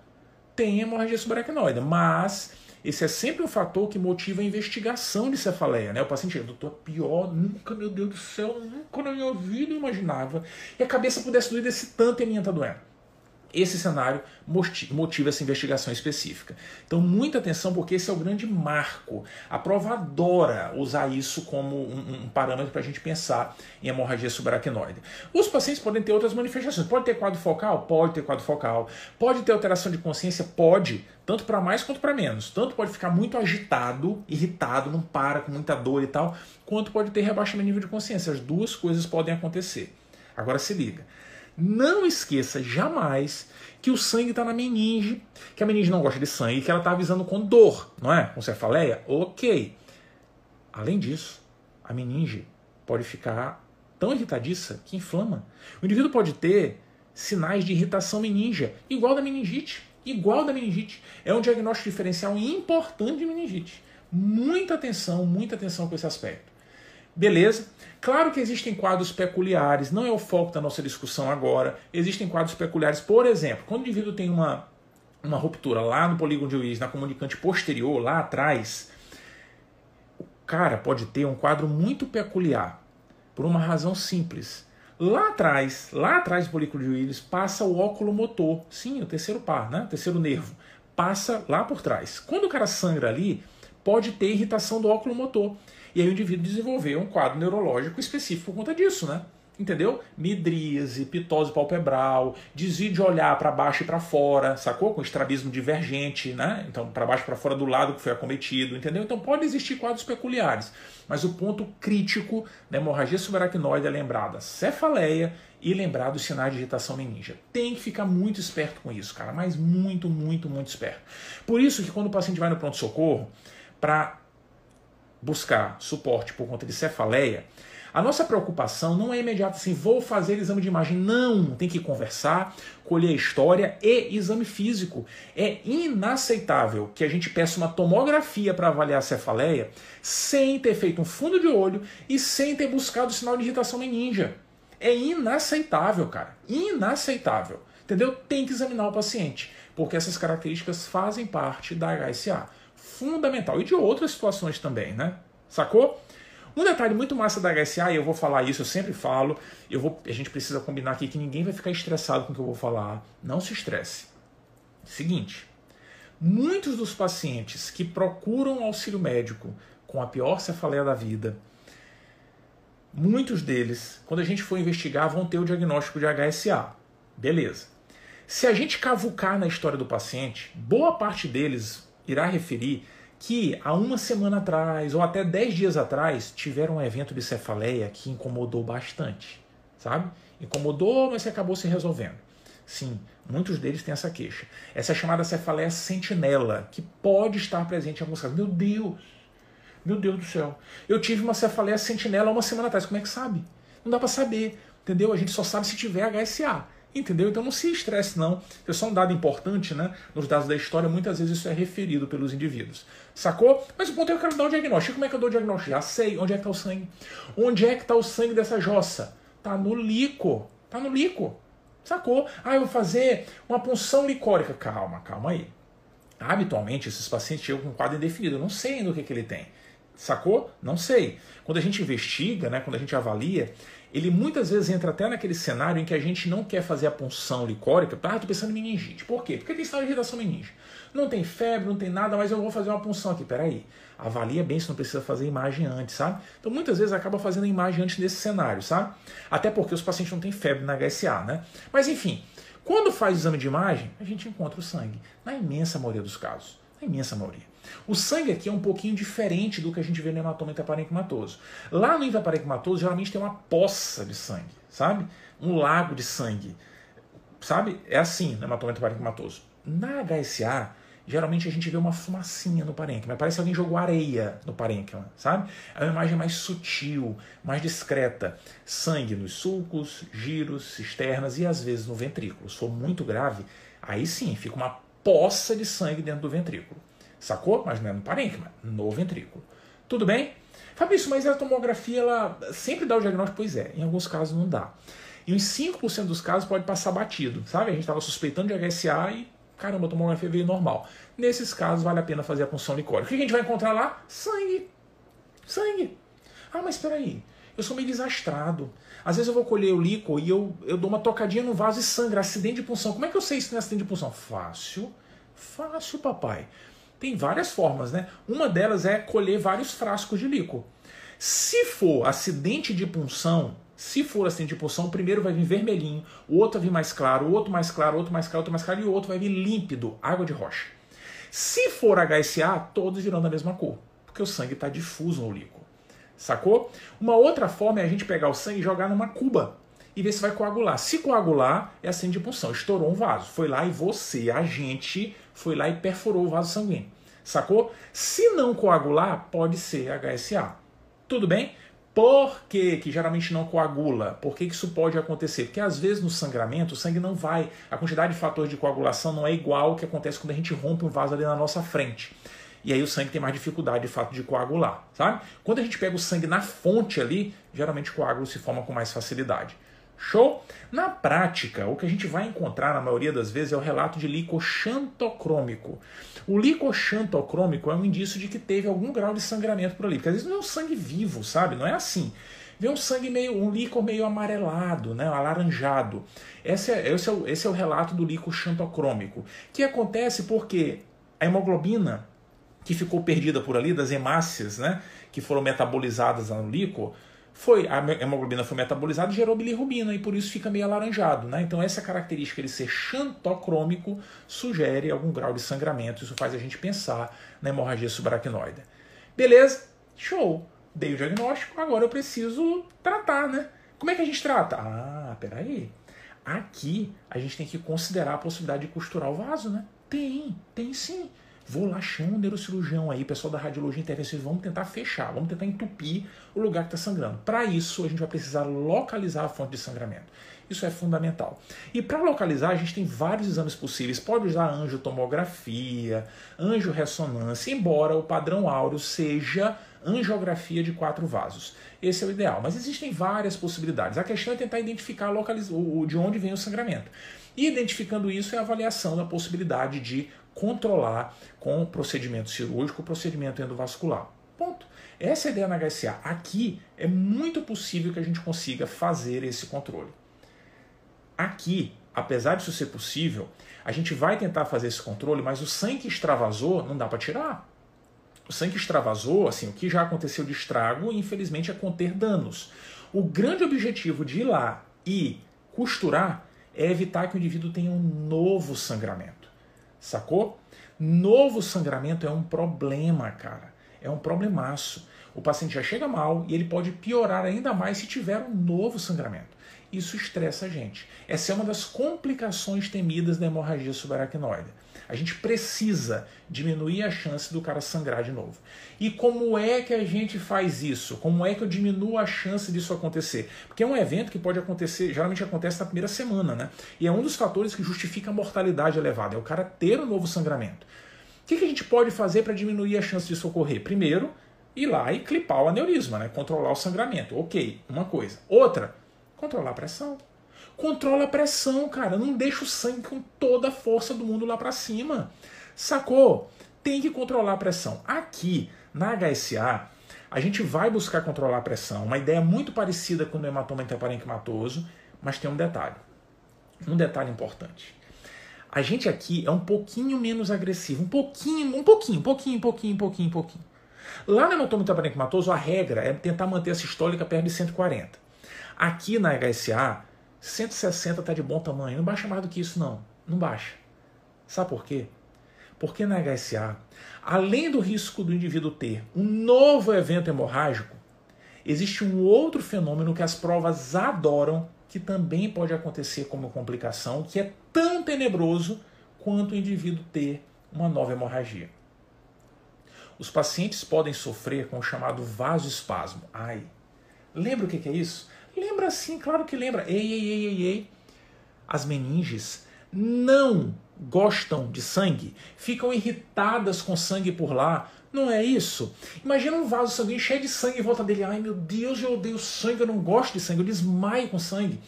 tem hemorragia subaracnoide, mas esse é sempre um fator que motiva a investigação de cefaleia. Né? O paciente, doutor, pior, nunca, meu Deus do céu, nunca na minha vida eu imaginava. E a cabeça pudesse doer desse tanto e a minha tá doendo esse cenário motiva essa investigação específica. Então, muita atenção, porque esse é o grande marco. A prova adora usar isso como um, um parâmetro para a gente pensar em hemorragia subaracnoide. Os pacientes podem ter outras manifestações. Pode ter quadro focal? Pode ter quadro focal. Pode ter alteração de consciência? Pode. Tanto para mais quanto para menos. Tanto pode ficar muito agitado, irritado, não para, com muita dor e tal, quanto pode ter rebaixamento de nível de consciência. As duas coisas podem acontecer. Agora se liga. Não esqueça jamais que o sangue está na meninge, que a meninge não gosta de sangue, que ela está avisando com dor, não é? Com cefaleia? Ok. Além disso, a meninge pode ficar tão irritadiça que inflama. O indivíduo pode ter sinais de irritação meningia, igual da meningite. Igual da meningite. É um diagnóstico diferencial importante de meningite. Muita atenção, muita atenção com esse aspecto. Beleza? Claro que existem quadros peculiares, não é o foco da nossa discussão agora. Existem quadros peculiares, por exemplo, quando o indivíduo tem uma, uma ruptura lá no polígono de Willis, na comunicante posterior, lá atrás, o cara pode ter um quadro muito peculiar, por uma razão simples. Lá atrás, lá atrás do polígono de Willis, passa o óculo motor. Sim, o terceiro par, né? o terceiro nervo. Passa lá por trás. Quando o cara sangra ali, pode ter irritação do óculo motor. E aí o indivíduo desenvolveu um quadro neurológico específico por conta disso, né? Entendeu? Midríase, pitose palpebral, desvio de olhar para baixo e para fora, sacou? Com estrabismo divergente, né? Então, para baixo e para fora do lado que foi acometido, entendeu? Então, pode existir quadros peculiares, mas o ponto crítico da hemorragia subaracnoide é lembrar da cefaleia e lembrar dos sinais de irritação meningia. Tem que ficar muito esperto com isso, cara, mas muito, muito, muito esperto. Por isso que quando o paciente vai no pronto-socorro, para buscar suporte por conta de cefaleia, a nossa preocupação não é imediata assim, vou fazer exame de imagem. Não, tem que conversar, colher história e exame físico. É inaceitável que a gente peça uma tomografia para avaliar a cefaleia sem ter feito um fundo de olho e sem ter buscado sinal de irritação meningia. É inaceitável, cara. Inaceitável. Entendeu? Tem que examinar o paciente, porque essas características fazem parte da HSA fundamental. E de outras situações também, né? Sacou? Um detalhe muito massa da HSA, e eu vou falar isso, eu sempre falo, eu vou, a gente precisa combinar aqui que ninguém vai ficar estressado com o que eu vou falar. Não se estresse. Seguinte, muitos dos pacientes que procuram auxílio médico com a pior cefaleia da vida, muitos deles, quando a gente for investigar, vão ter o diagnóstico de HSA. Beleza. Se a gente cavucar na história do paciente, boa parte deles irá referir que há uma semana atrás ou até dez dias atrás tiveram um evento de cefaleia que incomodou bastante, sabe? Incomodou, mas acabou se resolvendo. Sim, muitos deles têm essa queixa. Essa é chamada cefaleia sentinela, que pode estar presente em alguns casos. Meu Deus! Meu Deus do céu. Eu tive uma cefaleia sentinela uma semana atrás. Como é que sabe? Não dá para saber, entendeu? A gente só sabe se tiver HSA. Entendeu? Então não se estresse, não. É só um dado importante, né? Nos dados da história, muitas vezes isso é referido pelos indivíduos. Sacou? Mas o ponto é que eu quero dar o diagnóstico. Como é que eu dou o diagnóstico? Já sei onde é que está o sangue. Onde é que está o sangue dessa jossa? Tá no líquor. Tá no líquor. Sacou? Ah, eu vou fazer uma punção licórica. Calma, calma aí. Habitualmente, esses pacientes chegam com um quadro indefinido. Eu não sei ainda o que, que ele tem. Sacou? Não sei. Quando a gente investiga, né, quando a gente avalia, ele muitas vezes entra até naquele cenário em que a gente não quer fazer a punção licórica. Ah, tô pensando em meningite. Por quê? Porque tem sinal de irritação meningite. Não tem febre, não tem nada, mas eu vou fazer uma punção aqui. Peraí. Avalia bem se não precisa fazer imagem antes, sabe? Então muitas vezes acaba fazendo imagem antes desse cenário, sabe? Até porque os pacientes não têm febre na HSA, né? Mas enfim, quando faz o exame de imagem, a gente encontra o sangue. Na imensa maioria dos casos. Na imensa maioria. O sangue aqui é um pouquinho diferente do que a gente vê no hematoma intraparenquimatoso. Lá no intraparenquimatoso, geralmente tem uma poça de sangue, sabe? Um lago de sangue. Sabe? É assim no hematoma intraparenquimatoso. Na HSA, geralmente a gente vê uma fumacinha no parênquima. Parece que alguém jogou areia no parênquima, sabe? É uma imagem mais sutil, mais discreta. Sangue nos sulcos, giros, cisternas e às vezes no ventrículo. Se for muito grave, aí sim fica uma poça de sangue dentro do ventrículo. Sacou? Mas não é no parênquima, no ventrículo. Tudo bem? Fabrício, mas a tomografia ela sempre dá o diagnóstico? Pois é, em alguns casos não dá. E em 5% dos casos pode passar batido, sabe? A gente estava suspeitando de HSA e caramba, a tomografia veio normal. Nesses casos, vale a pena fazer a punção licórica. O que a gente vai encontrar lá? Sangue. Sangue. Ah, mas espera aí. Eu sou meio desastrado. Às vezes eu vou colher o líquor e eu, eu dou uma tocadinha no vaso e sangra. Acidente de punção. Como é que eu sei se tem acidente de punção? Fácil. Fácil, papai. Tem várias formas, né? Uma delas é colher vários frascos de líquor. Se for acidente de punção, se for acidente de punção, o primeiro vai vir vermelhinho, o outro vai vir mais claro, o outro mais claro, outro mais claro, outro mais claro e o outro vai vir límpido, água de rocha. Se for HSA, todos virão da mesma cor, porque o sangue está difuso no líquido. Sacou? Uma outra forma é a gente pegar o sangue e jogar numa cuba e ver se vai coagular. Se coagular, é acidente de punção. Estourou um vaso. Foi lá e você, a gente, foi lá e perfurou o vaso sanguíneo. Sacou? Se não coagular, pode ser HSA. Tudo bem? Por que, que geralmente não coagula? Por que, que isso pode acontecer? Porque às vezes no sangramento o sangue não vai, a quantidade de fatores de coagulação não é igual ao que acontece quando a gente rompe um vaso ali na nossa frente. E aí o sangue tem mais dificuldade de fato de coagular, sabe? Quando a gente pega o sangue na fonte ali, geralmente o coágulo se forma com mais facilidade. Show? Na prática, o que a gente vai encontrar na maioria das vezes é o relato de líquor xantocrômico. O líquor xantocrômico é um indício de que teve algum grau de sangramento por ali, porque às vezes não é um sangue vivo, sabe? Não é assim. Vê um sangue meio, um líquor meio amarelado, né, alaranjado. Esse é, esse, é o, esse é o relato do líquor xantocrômico, que acontece porque a hemoglobina que ficou perdida por ali, das hemácias, né, que foram metabolizadas no líquor, foi a hemoglobina foi metabolizada e gerou bilirrubina e por isso fica meio alaranjado, né? Então essa característica de ser xantocrômico sugere algum grau de sangramento, isso faz a gente pensar na hemorragia subaracnoide. Beleza? Show. Dei o diagnóstico, agora eu preciso tratar, né? Como é que a gente trata? Ah, peraí. Aqui a gente tem que considerar a possibilidade de costurar o vaso, né? Tem, tem sim. Vou lá, chama um neurocirurgião aí, pessoal da radiologia intervencionista, vamos tentar fechar, vamos tentar entupir o lugar que está sangrando. Para isso, a gente vai precisar localizar a fonte de sangramento. Isso é fundamental. E para localizar, a gente tem vários exames possíveis. Pode usar angiotomografia, angiorressonância, embora o padrão áureo seja angiografia de quatro vasos. Esse é o ideal, mas existem várias possibilidades. A questão é tentar identificar o de onde vem o sangramento. E identificando isso é a avaliação da possibilidade de controlar com procedimento cirúrgico, procedimento endovascular. Ponto. Essa é a ideia na HSA. Aqui é muito possível que a gente consiga fazer esse controle. Aqui, apesar disso ser possível, a gente vai tentar fazer esse controle, mas o sangue que extravasou não dá para tirar. O sangue que extravasou, assim, o que já aconteceu de estrago, infelizmente, é conter danos. O grande objetivo de ir lá e costurar é evitar que o indivíduo tenha um novo sangramento. Sacou? Novo sangramento é um problema, cara. É um problemaço. O paciente já chega mal e ele pode piorar ainda mais se tiver um novo sangramento. Isso estressa a gente. Essa é uma das complicações temidas da hemorragia subaracnoide. A gente precisa diminuir a chance do cara sangrar de novo. E como é que a gente faz isso? Como é que eu diminuo a chance disso acontecer? Porque é um evento que pode acontecer, geralmente acontece na primeira semana, né? E é um dos fatores que justifica a mortalidade elevada, é o cara ter um novo sangramento. O que, a gente pode fazer para diminuir a chance disso ocorrer? Primeiro, ir lá e clipar o aneurisma, né? controlar o sangramento. Ok, uma coisa. Outra, controlar a pressão. Controla a pressão, cara. Não deixa o sangue com toda a força do mundo lá para cima. Sacou? Tem que controlar a pressão. Aqui, na HSA, a gente vai buscar controlar a pressão. Uma ideia muito parecida com o hematoma interparenquimatoso, mas tem um detalhe. Um detalhe importante. A gente aqui é um pouquinho menos agressivo, um pouquinho, um pouquinho, pouquinho, pouquinho, pouquinho, pouquinho. Lá no hematoma interparenquimatoso, a regra é tentar manter a sistólica perto de 140. Aqui na HSA, 160 está de bom tamanho. Não baixa mais do que isso, não. Não baixa. Sabe por quê? Porque na HSA, além do risco do indivíduo ter um novo evento hemorrágico, existe um outro fenômeno que as provas adoram, que também pode acontecer como complicação, que é tão tenebroso quanto o indivíduo ter uma nova hemorragia. Os pacientes podem sofrer com o chamado vasoespasmo. Ai, lembra o que é isso? Lembra sim, claro que lembra. Ei, ei, ei, ei, ei. As meninges não gostam de sangue, ficam irritadas com sangue por lá. Não é isso? Imagina um vaso sanguíneo cheio de sangue em volta dele. Ai meu Deus, eu odeio sangue, eu não gosto de sangue, eu desmaio com sangue.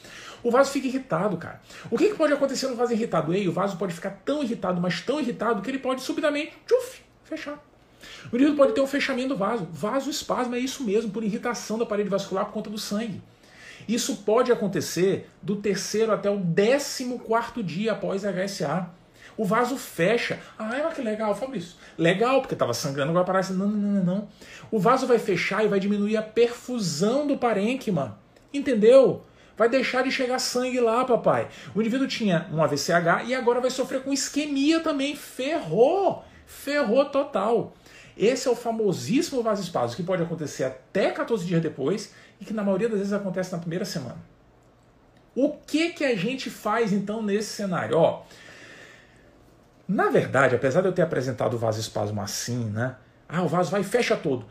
O vaso fica irritado, cara. O que, que pode acontecer no vaso irritado? Ei, o vaso pode ficar tão irritado, mas tão irritado, que ele pode subitamente tchuf, fechar. O indivíduo pode ter um fechamento do vaso. Vaso espasmo é isso mesmo, por irritação da parede vascular por conta do sangue. Isso pode acontecer do terceiro até o décimo quarto dia após HSA. O vaso fecha. Ah, mas que legal, Fabrício. Legal, porque estava sangrando, agora parece. Não, não, não, não. O vaso vai fechar e vai diminuir a perfusão do parênquima. Entendeu? Vai deixar de chegar sangue lá, papai. O indivíduo tinha um AVCH e agora vai sofrer com isquemia também. Ferrou! Ferrou total. Esse é o famosíssimo vasoespasmo que pode acontecer até 14 dias depois e que na maioria das vezes acontece na primeira semana. O que que a gente faz então nesse cenário? Ó, na verdade, apesar de eu ter apresentado o vasoespasmo assim, né? Ah, o vaso vai e fecha todo.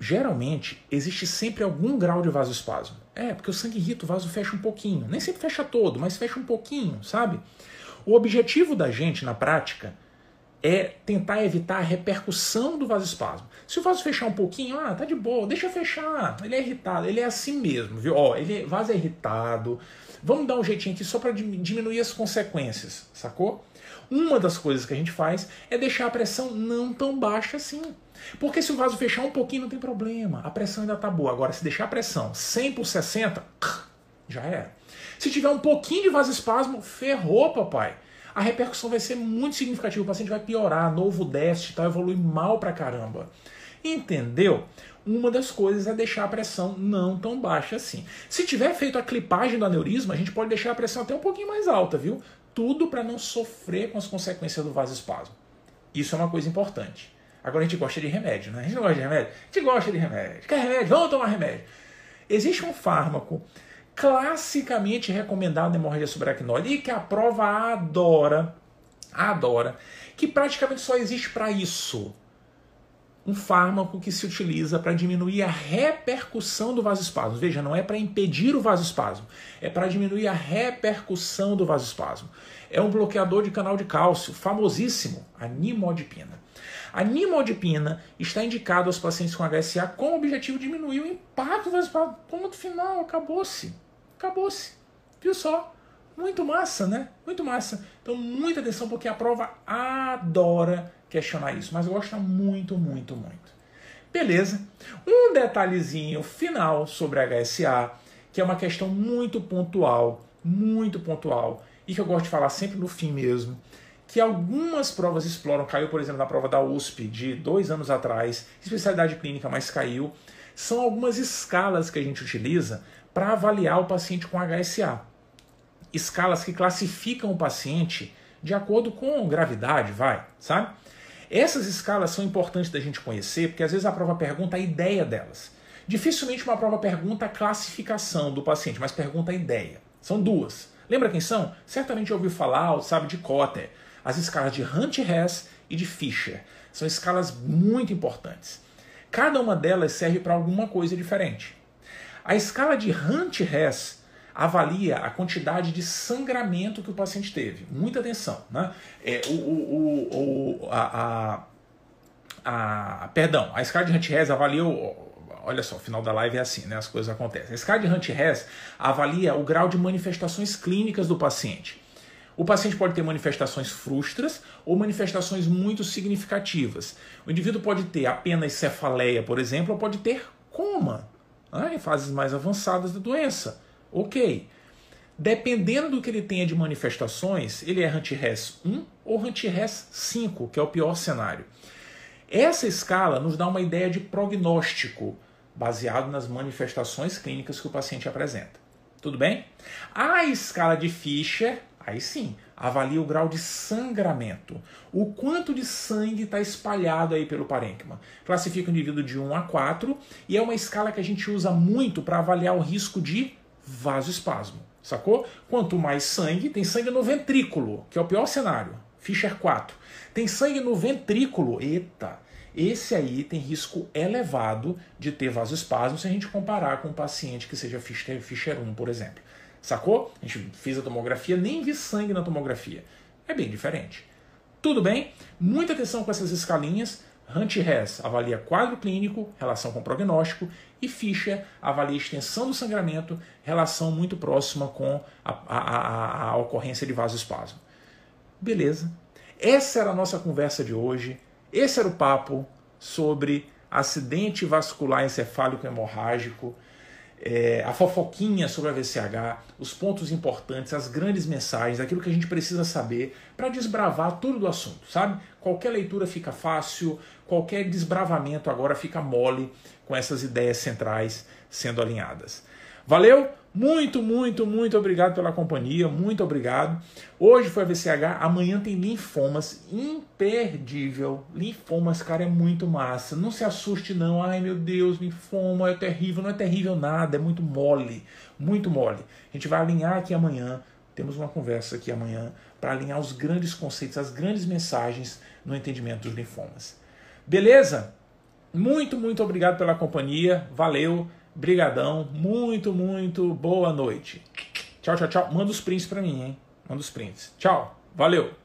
Geralmente existe sempre algum grau de vasoespasmo. É, porque o sangue irrita, o vaso fecha um pouquinho. Nem sempre fecha todo, mas fecha um pouquinho, sabe? O objetivo da gente na prática é tentar evitar a repercussão do vasoespasmo. Se o vaso fechar um pouquinho, ah, tá de boa, deixa fechar. Ele é irritado, ele é assim mesmo, viu? Ó, ele vaso é irritado. Vamos dar um jeitinho aqui só para diminuir as consequências, sacou? Uma das coisas que a gente faz é deixar a pressão não tão baixa assim. Porque se o vaso fechar um pouquinho não tem problema, a pressão ainda tá boa. Agora, se deixar a pressão 100 por 60, já era. Se tiver um pouquinho de vasoespasmo, ferrou, papai a repercussão vai ser muito significativa. O paciente vai piorar, novo déficit, tá, evolui mal pra caramba. Entendeu? Uma das coisas é deixar a pressão não tão baixa assim. Se tiver feito a clipagem do aneurisma, a gente pode deixar a pressão até um pouquinho mais alta, viu? Tudo para não sofrer com as consequências do vasoespasmo. Isso é uma coisa importante. Agora a gente gosta de remédio, né? A gente não gosta de remédio? A gente gosta de remédio. Quer remédio? Vamos tomar remédio. Existe um fármaco classicamente recomendado hemorragia subaracnoide e que a prova adora, adora, que praticamente só existe para isso. Um fármaco que se utiliza para diminuir a repercussão do vasoespasmo. Veja, não é para impedir o vasoespasmo, é para diminuir a repercussão do vasoespasmo. É um bloqueador de canal de cálcio, famosíssimo, a nimodipina. A nimodipina está indicada aos pacientes com HSA com o objetivo de diminuir o impacto vasoespasmo. Ponto final, acabou-se. Acabou-se. Viu só? Muito massa, né? Muito massa. Então, muita atenção, porque a prova adora questionar isso, mas gosta muito, muito, muito. Beleza. Um detalhezinho final sobre HSA, que é uma questão muito pontual, muito pontual, e que eu gosto de falar sempre no fim mesmo, que algumas provas exploram, caiu, por exemplo, na prova da USP de dois anos atrás, especialidade clínica, mas caiu, são algumas escalas que a gente utiliza para avaliar o paciente com HSA. Escalas que classificam o paciente de acordo com gravidade, vai, sabe? Essas escalas são importantes da gente conhecer, porque às vezes a prova pergunta a ideia delas. Dificilmente uma prova pergunta a classificação do paciente, mas pergunta a ideia. São duas. Lembra quem são? Certamente ouviu falar, ou sabe de Cotter. As escalas de Hunt-Hess e de Fischer. São escalas muito importantes. Cada uma delas serve para alguma coisa diferente. A escala de Hunt-Hess avalia a quantidade de sangramento que o paciente teve. Muita atenção. Né? É, o, o, o, a, a, a, perdão, a escala de Hunt-Hess avalia olha só, o final da live é assim, né? As coisas acontecem. A escala de Hunt-Hess avalia o grau de manifestações clínicas do paciente. O paciente pode ter manifestações frustras ou manifestações muito significativas. O indivíduo pode ter apenas cefaleia, por exemplo, ou pode ter coma, né? em fases mais avançadas da doença. Ok. Dependendo do que ele tenha de manifestações, ele é Hunt-Hess 1 ou Hunt-Hess 5, que é o pior cenário. Essa escala nos dá uma ideia de prognóstico baseado nas manifestações clínicas que o paciente apresenta. Tudo bem? A escala de Fischer, aí sim, avalia o grau de sangramento. O quanto de sangue está espalhado aí pelo parênquima. Classifica o indivíduo de 1 a 4 e é uma escala que a gente usa muito para avaliar o risco de vasoespasmo. Sacou? Quanto mais sangue, tem sangue no ventrículo, que é o pior cenário. Fischer 4. Tem sangue no ventrículo. Eita! Esse aí tem risco elevado de ter vasoespasmo se a gente comparar com um paciente que seja Fischer, Fischer 1, por exemplo. Sacou? A gente fez a tomografia, nem vi sangue na tomografia. É bem diferente. Tudo bem? Muita atenção com essas escalinhas. Hunt-Hess avalia quadro clínico, relação com prognóstico, e Fischer avalia extensão do sangramento, relação muito próxima com a, a, a, a ocorrência de vasoespasmo. Beleza? Essa era a nossa conversa de hoje. Esse era o papo sobre acidente vascular encefálico hemorrágico, é, a fofoquinha sobre a VCH, os pontos importantes, as grandes mensagens, aquilo que a gente precisa saber para desbravar tudo do assunto, sabe? Qualquer leitura fica fácil, qualquer desbravamento agora fica mole com essas ideias centrais sendo alinhadas. Valeu? Muito, muito, muito obrigado pela companhia, muito obrigado. Hoje foi a VCH, amanhã tem linfomas, imperdível. Linfomas, cara, é muito massa. Não se assuste não, ai meu Deus, linfoma é terrível. Não é terrível nada, é muito mole, muito mole. A gente vai alinhar aqui amanhã, temos uma conversa aqui amanhã para alinhar os grandes conceitos, as grandes mensagens no entendimento dos linfomas. Beleza? Muito, muito obrigado pela companhia, valeu. Brigadão, muito, muito boa noite. Tchau, tchau, tchau. Manda os prints para mim, hein? Manda os prints. Tchau, valeu.